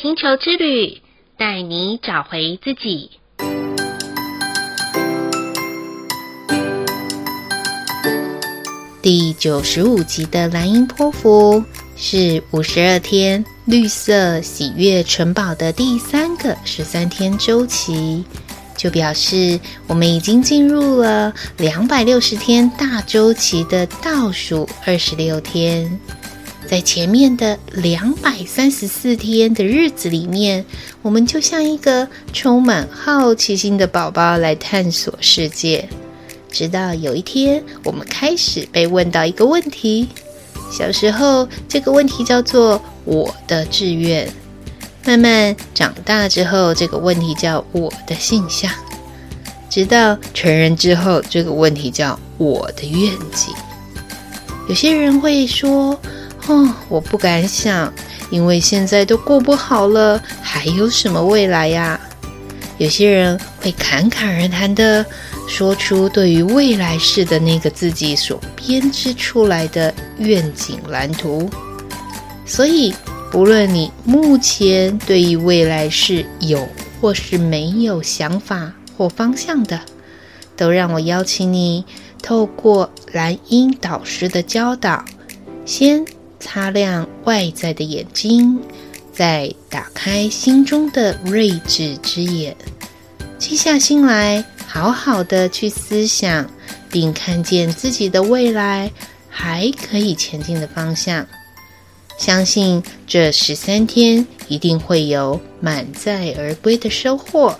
星球之旅，带你找回自己。第九十五集的蓝鹰波符是五十二天绿色喜悦城堡的第三个十三天周期，就表示我们已经进入了两百六十天大周期的倒数二十六天。在前面的两百三十四天的日子里面，我们就像一个充满好奇心的宝宝来探索世界。直到有一天，我们开始被问到一个问题。小时候，这个问题叫做“我的志愿”；慢慢长大之后，这个问题叫“我的性向”；直到成人之后，这个问题叫“我的愿景”。有些人会说，哦，我不敢想，因为现在都过不好了，还有什么未来呀？有些人会侃侃而谈的说出对于未来式的那个自己所编织出来的愿景蓝图。所以，不论你目前对于未来是有或是没有想法或方向的，都让我邀请你透过蓝鹰导师的教导，先。擦亮外在的眼睛，再打开心中的睿智之眼，静下心来，好好的去思想，并看见自己的未来还可以前进的方向。相信这十三天一定会有满载而归的收获，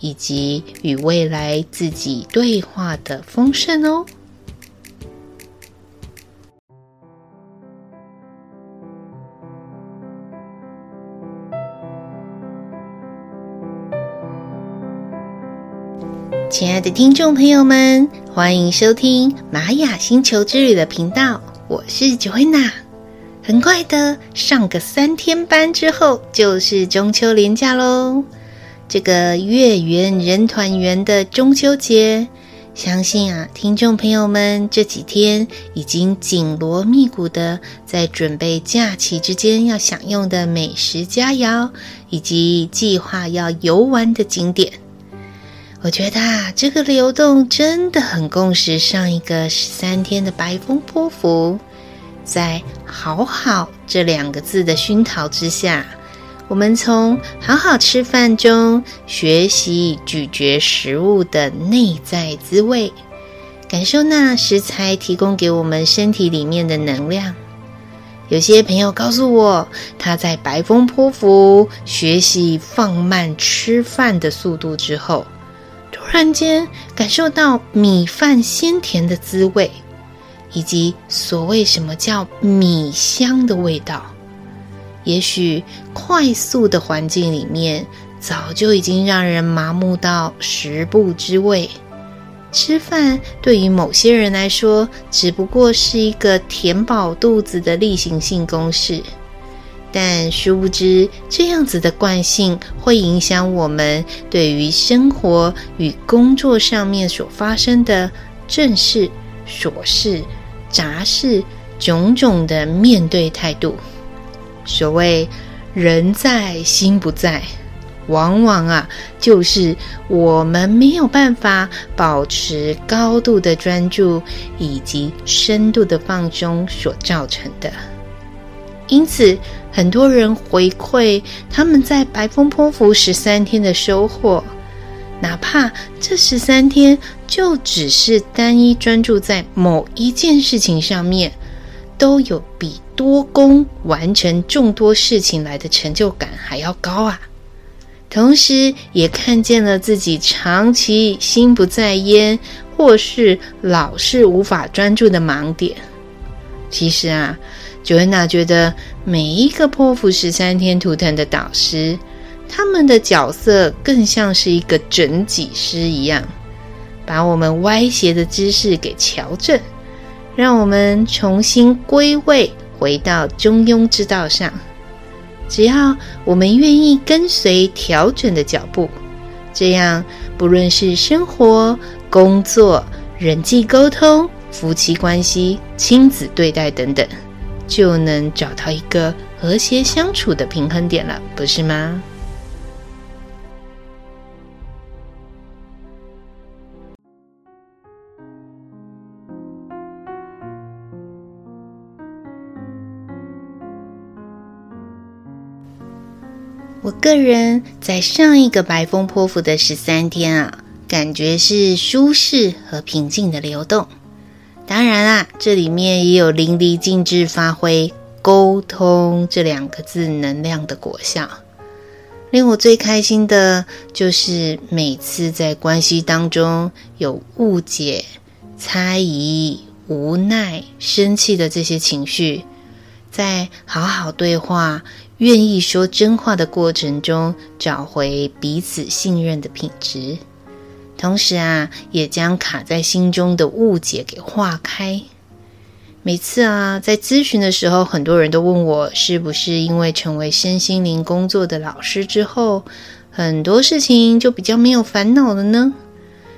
以及与未来自己对话的丰盛哦。亲爱的听众朋友们，欢迎收听玛雅星球之旅的频道，我是 Joanna。很快的，上个三天班之后就是中秋连假喽。这个月圆人团圆的中秋节，相信啊，听众朋友们这几天已经紧锣密鼓的在准备假期之间要享用的美食佳肴，以及计划要游玩的景点。我觉得啊，这个流动真的很共识上一个十三天的白风波符，在“好好”这两个字的熏陶之下，我们从好好吃饭中学习咀嚼食物的内在滋味，感受那食材提供给我们身体里面的能量。有些朋友告诉我，他在白风波符学习放慢吃饭的速度之后。突然间感受到米饭鲜甜的滋味，以及所谓什么叫米香的味道。也许快速的环境里面，早就已经让人麻木到食不知味。吃饭对于某些人来说，只不过是一个填饱肚子的例行性公事。但殊不知，这样子的惯性会影响我们对于生活与工作上面所发生的正事、琐事、杂事种种的面对态度。所谓“人在心不在”，往往啊，就是我们没有办法保持高度的专注以及深度的放松所造成的。因此，很多人回馈他们在白风波符十三天的收获，哪怕这十三天就只是单一专注在某一件事情上面，都有比多工完成众多事情来的成就感还要高啊！同时，也看见了自己长期心不在焉，或是老是无法专注的盲点。其实啊。Joanna 觉得每一个波符十三天图腾的导师，他们的角色更像是一个整脊师一样，把我们歪斜的姿势给调正，让我们重新归位，回到中庸之道上。只要我们愿意跟随调整的脚步，这样不论是生活、工作、人际沟通、夫妻关系、亲子对待等等。就能找到一个和谐相处的平衡点了，不是吗？我个人在上一个白风泼妇的十三天啊，感觉是舒适和平静的流动。当然啦，这里面也有淋漓尽致发挥沟通这两个字能量的果效。令我最开心的就是每次在关系当中有误解、猜疑、无奈、生气的这些情绪，在好好对话。愿意说真话的过程中，找回彼此信任的品质，同时啊，也将卡在心中的误解给化开。每次啊，在咨询的时候，很多人都问我，是不是因为成为身心灵工作的老师之后，很多事情就比较没有烦恼了呢？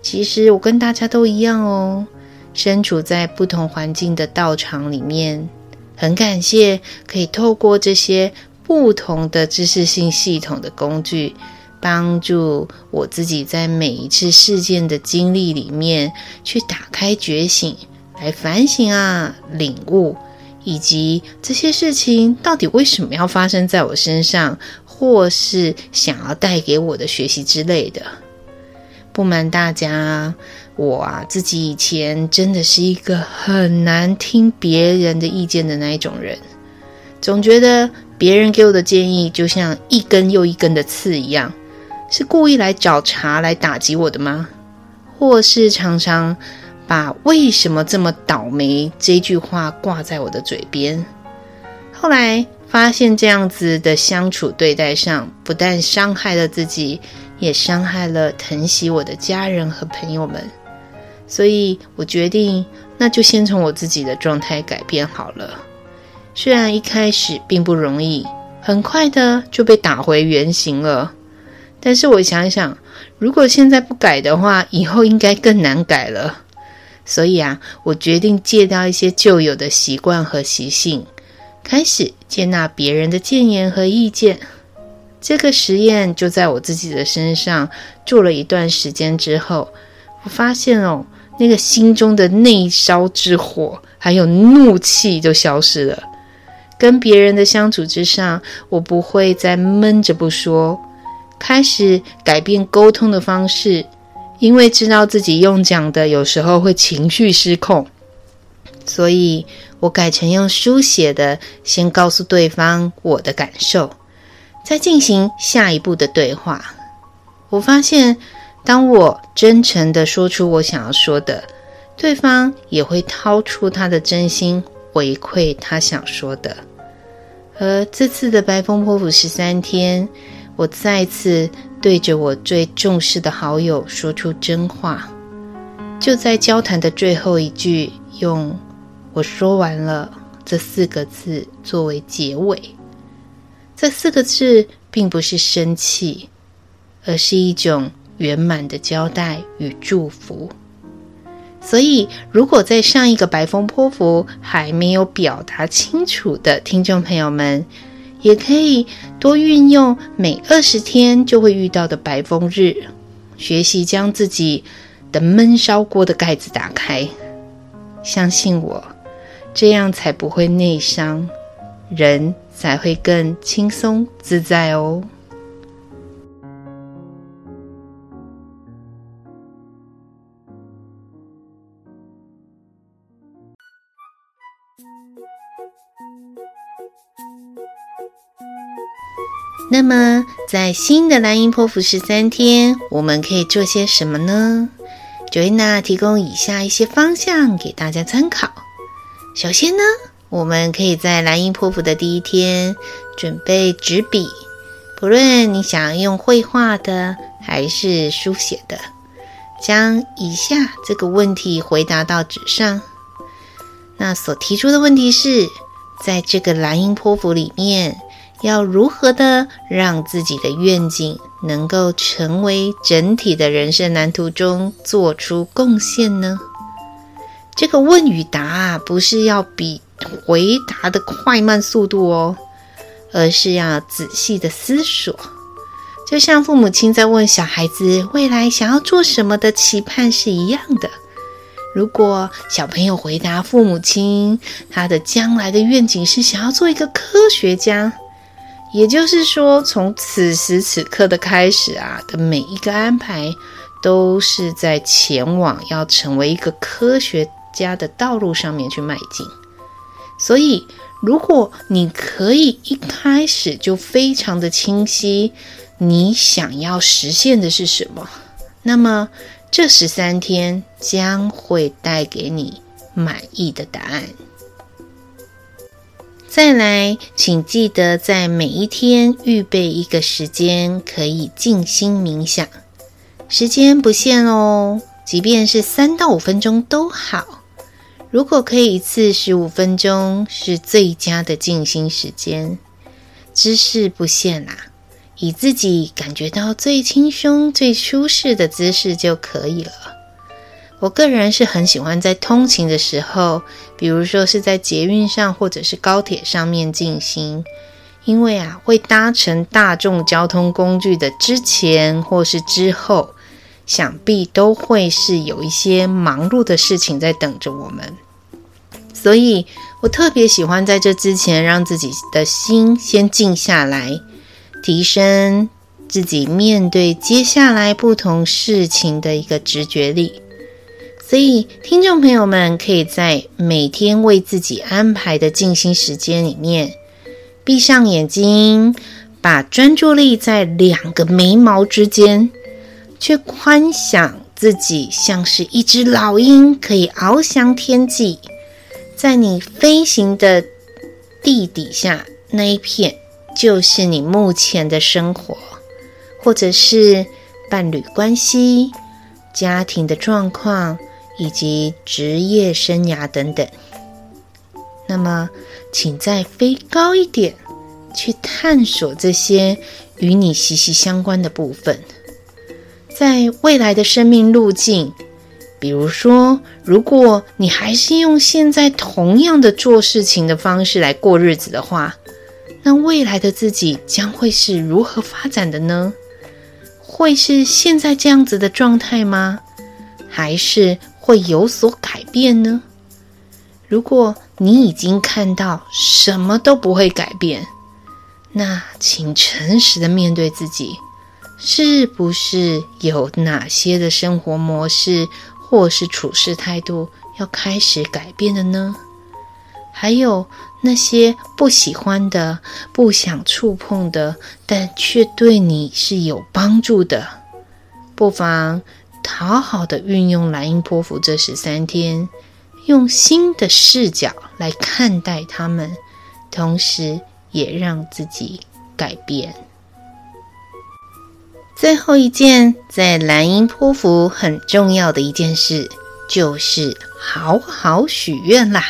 其实我跟大家都一样哦，身处在不同环境的道场里面，很感谢可以透过这些。不同的知识性系统的工具，帮助我自己在每一次事件的经历里面去打开觉醒，来反省啊、领悟，以及这些事情到底为什么要发生在我身上，或是想要带给我的学习之类的。不瞒大家，我啊自己以前真的是一个很难听别人的意见的那一种人，总觉得。别人给我的建议就像一根又一根的刺一样，是故意来找茬来打击我的吗？或是常常把“为什么这么倒霉”这句话挂在我的嘴边？后来发现这样子的相处对待上，不但伤害了自己，也伤害了疼惜我的家人和朋友们。所以我决定，那就先从我自己的状态改变好了。虽然一开始并不容易，很快的就被打回原形了。但是我想想，如果现在不改的话，以后应该更难改了。所以啊，我决定戒掉一些旧有的习惯和习性，开始接纳别人的建言和意见。这个实验就在我自己的身上做了一段时间之后，我发现哦，那个心中的内烧之火还有怒气都消失了。跟别人的相处之上，我不会再闷着不说，开始改变沟通的方式，因为知道自己用讲的有时候会情绪失控，所以我改成用书写的，先告诉对方我的感受，再进行下一步的对话。我发现，当我真诚地说出我想要说的，对方也会掏出他的真心。回馈他想说的，而这次的白风波符十三天，我再次对着我最重视的好友说出真话，就在交谈的最后一句，用“我说完了”这四个字作为结尾。这四个字并不是生气，而是一种圆满的交代与祝福。所以，如果在上一个白风波符还没有表达清楚的听众朋友们，也可以多运用每二十天就会遇到的白风日，学习将自己的闷烧锅的盖子打开。相信我，这样才不会内伤，人才会更轻松自在哦。那么，在新的蓝鹰波符十三天，我们可以做些什么呢？Joanna 提供以下一些方向给大家参考。首先呢，我们可以在蓝鹰波符的第一天准备纸笔，不论你想用绘画的还是书写的，将以下这个问题回答到纸上。那所提出的问题是，在这个蓝鹰波符里面。要如何的让自己的愿景能够成为整体的人生蓝图中做出贡献呢？这个问与答啊，不是要比回答的快慢速度哦，而是要仔细的思索。就像父母亲在问小孩子未来想要做什么的期盼是一样的。如果小朋友回答父母亲，他的将来的愿景是想要做一个科学家，也就是说，从此时此刻的开始啊，的每一个安排都是在前往要成为一个科学家的道路上面去迈进。所以，如果你可以一开始就非常的清晰。你想要实现的是什么？那么这十三天将会带给你满意的答案。再来，请记得在每一天预备一个时间，可以静心冥想。时间不限哦，即便是三到五分钟都好。如果可以一次十五分钟，是最佳的静心时间。姿势不限啦。以自己感觉到最轻松、最舒适的姿势就可以了。我个人是很喜欢在通勤的时候，比如说是在捷运上或者是高铁上面静心，因为啊，会搭乘大众交通工具的之前或是之后，想必都会是有一些忙碌的事情在等着我们，所以我特别喜欢在这之前让自己的心先静下来。提升自己面对接下来不同事情的一个直觉力，所以听众朋友们可以在每天为自己安排的静心时间里面，闭上眼睛，把专注力在两个眉毛之间，去观想自己像是一只老鹰，可以翱翔天际，在你飞行的地底下那一片。就是你目前的生活，或者是伴侣关系、家庭的状况，以及职业生涯等等。那么，请再飞高一点，去探索这些与你息息相关的部分。在未来的生命路径，比如说，如果你还是用现在同样的做事情的方式来过日子的话，那未来的自己将会是如何发展的呢？会是现在这样子的状态吗？还是会有所改变呢？如果你已经看到什么都不会改变，那请诚实的面对自己，是不是有哪些的生活模式或是处事态度要开始改变的呢？还有。那些不喜欢的、不想触碰的，但却对你是有帮助的，不妨好好的运用蓝鹰波符这十三天，用新的视角来看待他们，同时也让自己改变。最后一件，在蓝鹰波符很重要的一件事，就是好好许愿啦。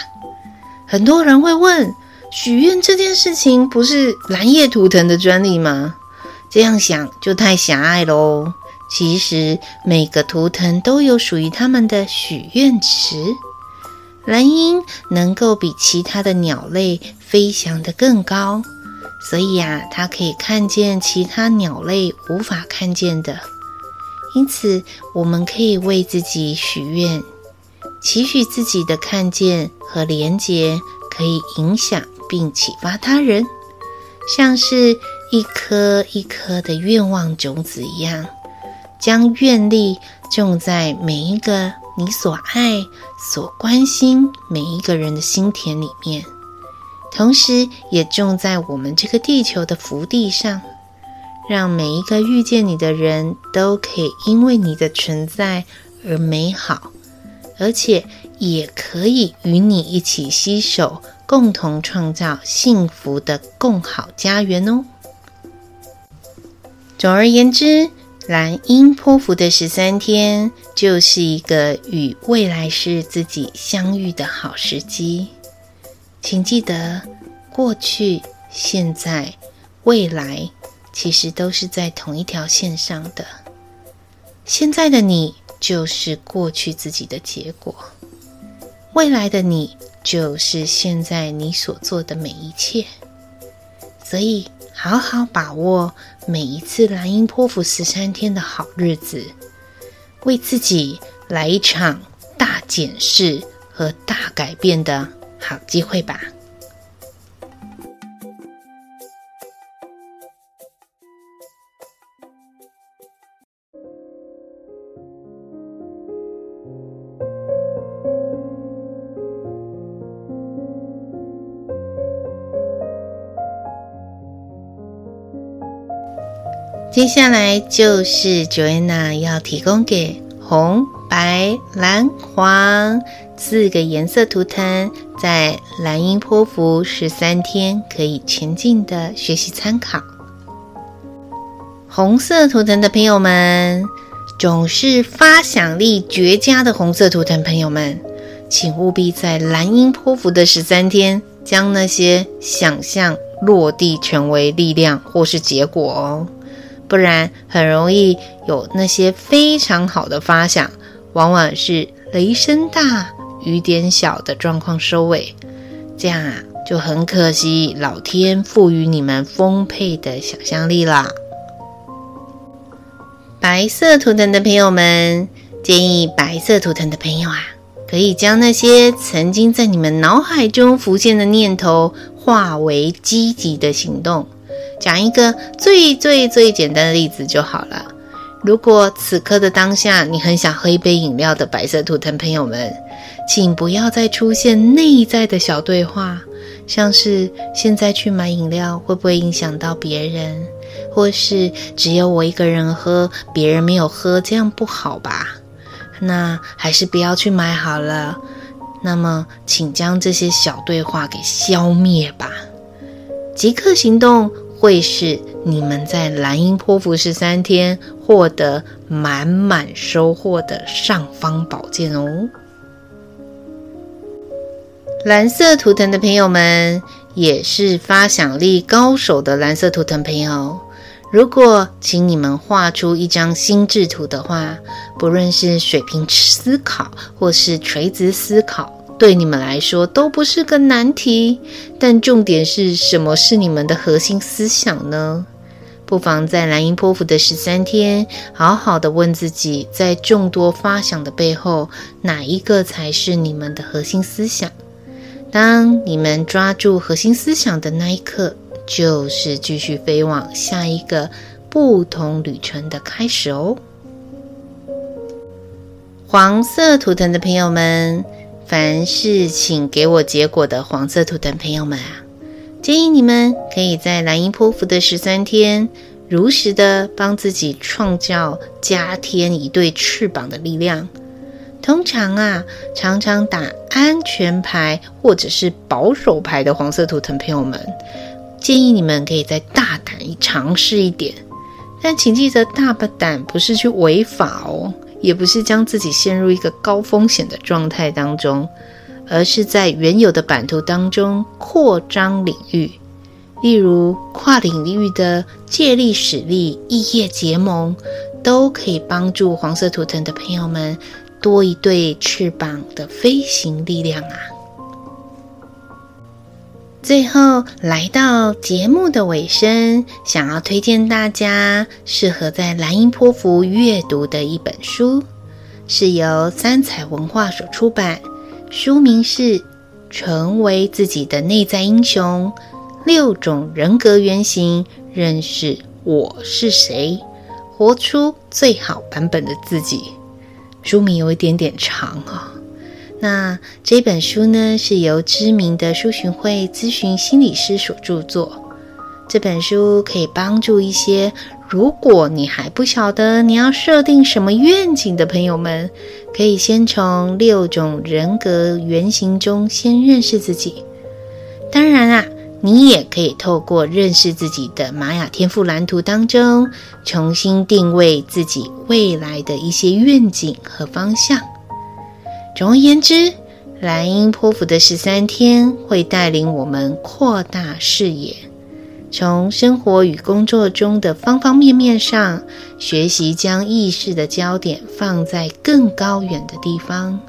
很多人会问：许愿这件事情不是蓝夜图腾的专利吗？这样想就太狭隘喽。其实每个图腾都有属于他们的许愿池。蓝鹰能够比其他的鸟类飞翔得更高，所以呀，它可以看见其他鸟类无法看见的。因此，我们可以为自己许愿。期许自己的看见和连结可以影响并启发他人，像是一颗一颗的愿望种子一样，将愿力种在每一个你所爱、所关心每一个人的心田里面，同时也种在我们这个地球的福地上，让每一个遇见你的人都可以因为你的存在而美好。而且也可以与你一起携手，共同创造幸福的共好家园哦。总而言之，蓝鹰波符的十三天就是一个与未来式自己相遇的好时机。请记得，过去、现在、未来其实都是在同一条线上的。现在的你。就是过去自己的结果，未来的你就是现在你所做的每一切。所以好好把握每一次蓝茵泼妇十三天的好日子，为自己来一场大检视和大改变的好机会吧。接下来就是 Joanna 要提供给红、白、蓝、黄四个颜色图腾，在蓝鹰波符十三天可以前进的学习参考。红色图腾的朋友们，总是发想力绝佳的红色图腾朋友们，请务必在蓝鹰波符的十三天，将那些想象落地成为力量或是结果哦。不然很容易有那些非常好的发想，往往是雷声大雨点小的状况收尾，这样啊就很可惜，老天赋予你们丰沛的想象力啦。白色图腾的朋友们，建议白色图腾的朋友啊，可以将那些曾经在你们脑海中浮现的念头，化为积极的行动。讲一个最最最简单的例子就好了。如果此刻的当下你很想喝一杯饮料的白色图腾朋友们，请不要再出现内在的小对话，像是现在去买饮料会不会影响到别人，或是只有我一个人喝，别人没有喝，这样不好吧？那还是不要去买好了。那么，请将这些小对话给消灭吧，即刻行动。会是你们在蓝鹰波符十三天获得满满收获的尚方宝剑哦。蓝色图腾的朋友们，也是发想力高手的蓝色图腾朋友，如果请你们画出一张心智图的话，不论是水平思考或是垂直思考。对你们来说都不是个难题，但重点是什么是你们的核心思想呢？不妨在蓝鹰波符的十三天，好好的问自己，在众多发想的背后，哪一个才是你们的核心思想？当你们抓住核心思想的那一刻，就是继续飞往下一个不同旅程的开始哦。黄色图腾的朋友们。凡事请给我结果的黄色图腾朋友们啊，建议你们可以在蓝鹰波符的十三天，如实的帮自己创造加添一对翅膀的力量。通常啊，常常打安全牌或者是保守牌的黄色图腾朋友们，建议你们可以再大胆一尝试一点，但请记得大不胆不是去违法哦。也不是将自己陷入一个高风险的状态当中，而是在原有的版图当中扩张领域，例如跨领域的借力使力、异业结盟，都可以帮助黄色图腾的朋友们多一对翅膀的飞行力量啊！最后来到节目的尾声，想要推荐大家适合在蓝鹰波符阅读的一本书，是由三彩文化所出版，书名是《成为自己的内在英雄：六种人格原型，认识我是谁，活出最好版本的自己》。书名有一点点长啊、那这本书呢，是由知名的书寻会咨询心理师所著作。这本书可以帮助一些，如果你还不晓得你要设定什么愿景的朋友们，可以先从六种人格原型中先认识自己。当然啊，你也可以透过认识自己的玛雅天赋蓝图当中，重新定位自己未来的一些愿景和方向。总而言之，蓝鹰波符的十三天会带领我们扩大视野，从生活与工作中的方方面面上学习，将意识的焦点放在更高远的地方。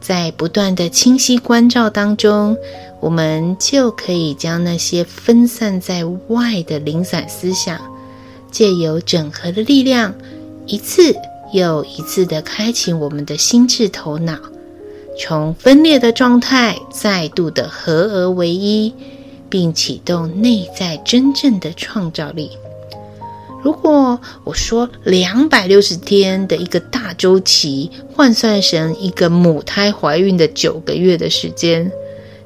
在不断的清晰关照当中，我们就可以将那些分散在外的零散思想，借由整合的力量，一次又一次的开启我们的心智头脑，从分裂的状态再度的合而为一，并启动内在真正的创造力。如果我说两百六十天的一个大周期换算成一个母胎怀孕的九个月的时间，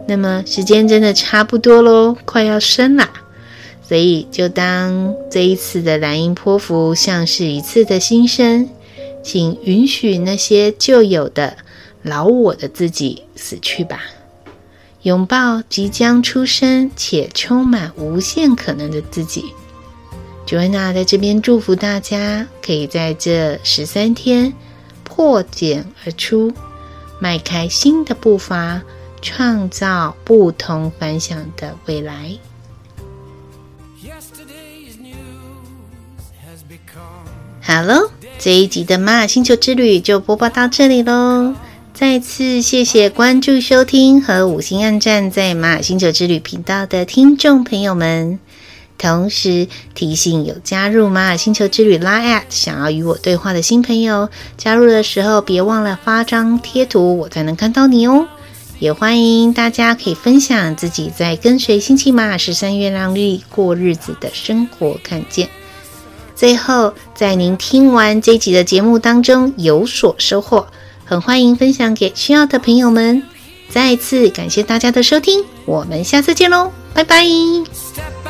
那么时间真的差不多喽，快要生啦。所以就当这一次的蓝鹰波符像是一次的新生，请允许那些旧有的老我的自己死去吧，拥抱即将出生且充满无限可能的自己。Joanna 在这边祝福大家，可以在这十三天破茧而出，迈开新的步伐，创造不同凡响的未来。Yesterday is new. 好喽，这一集的玛雅星球之旅就播报到这里喽。再次谢谢关注、收听和五星按赞在玛雅星球之旅频道的听众朋友们。同时提醒有加入玛雅星球之旅 Line@ 想要与我对话的新朋友，加入的时候别忘了发张贴图，我才能看到你哦。也欢迎大家可以分享自己在跟随星际玛雅十三月亮历过日子的生活看见。最后，在您听完这集的节目当中有所收获，很欢迎分享给需要的朋友们。再次感谢大家的收听，我们下次见喽，拜拜。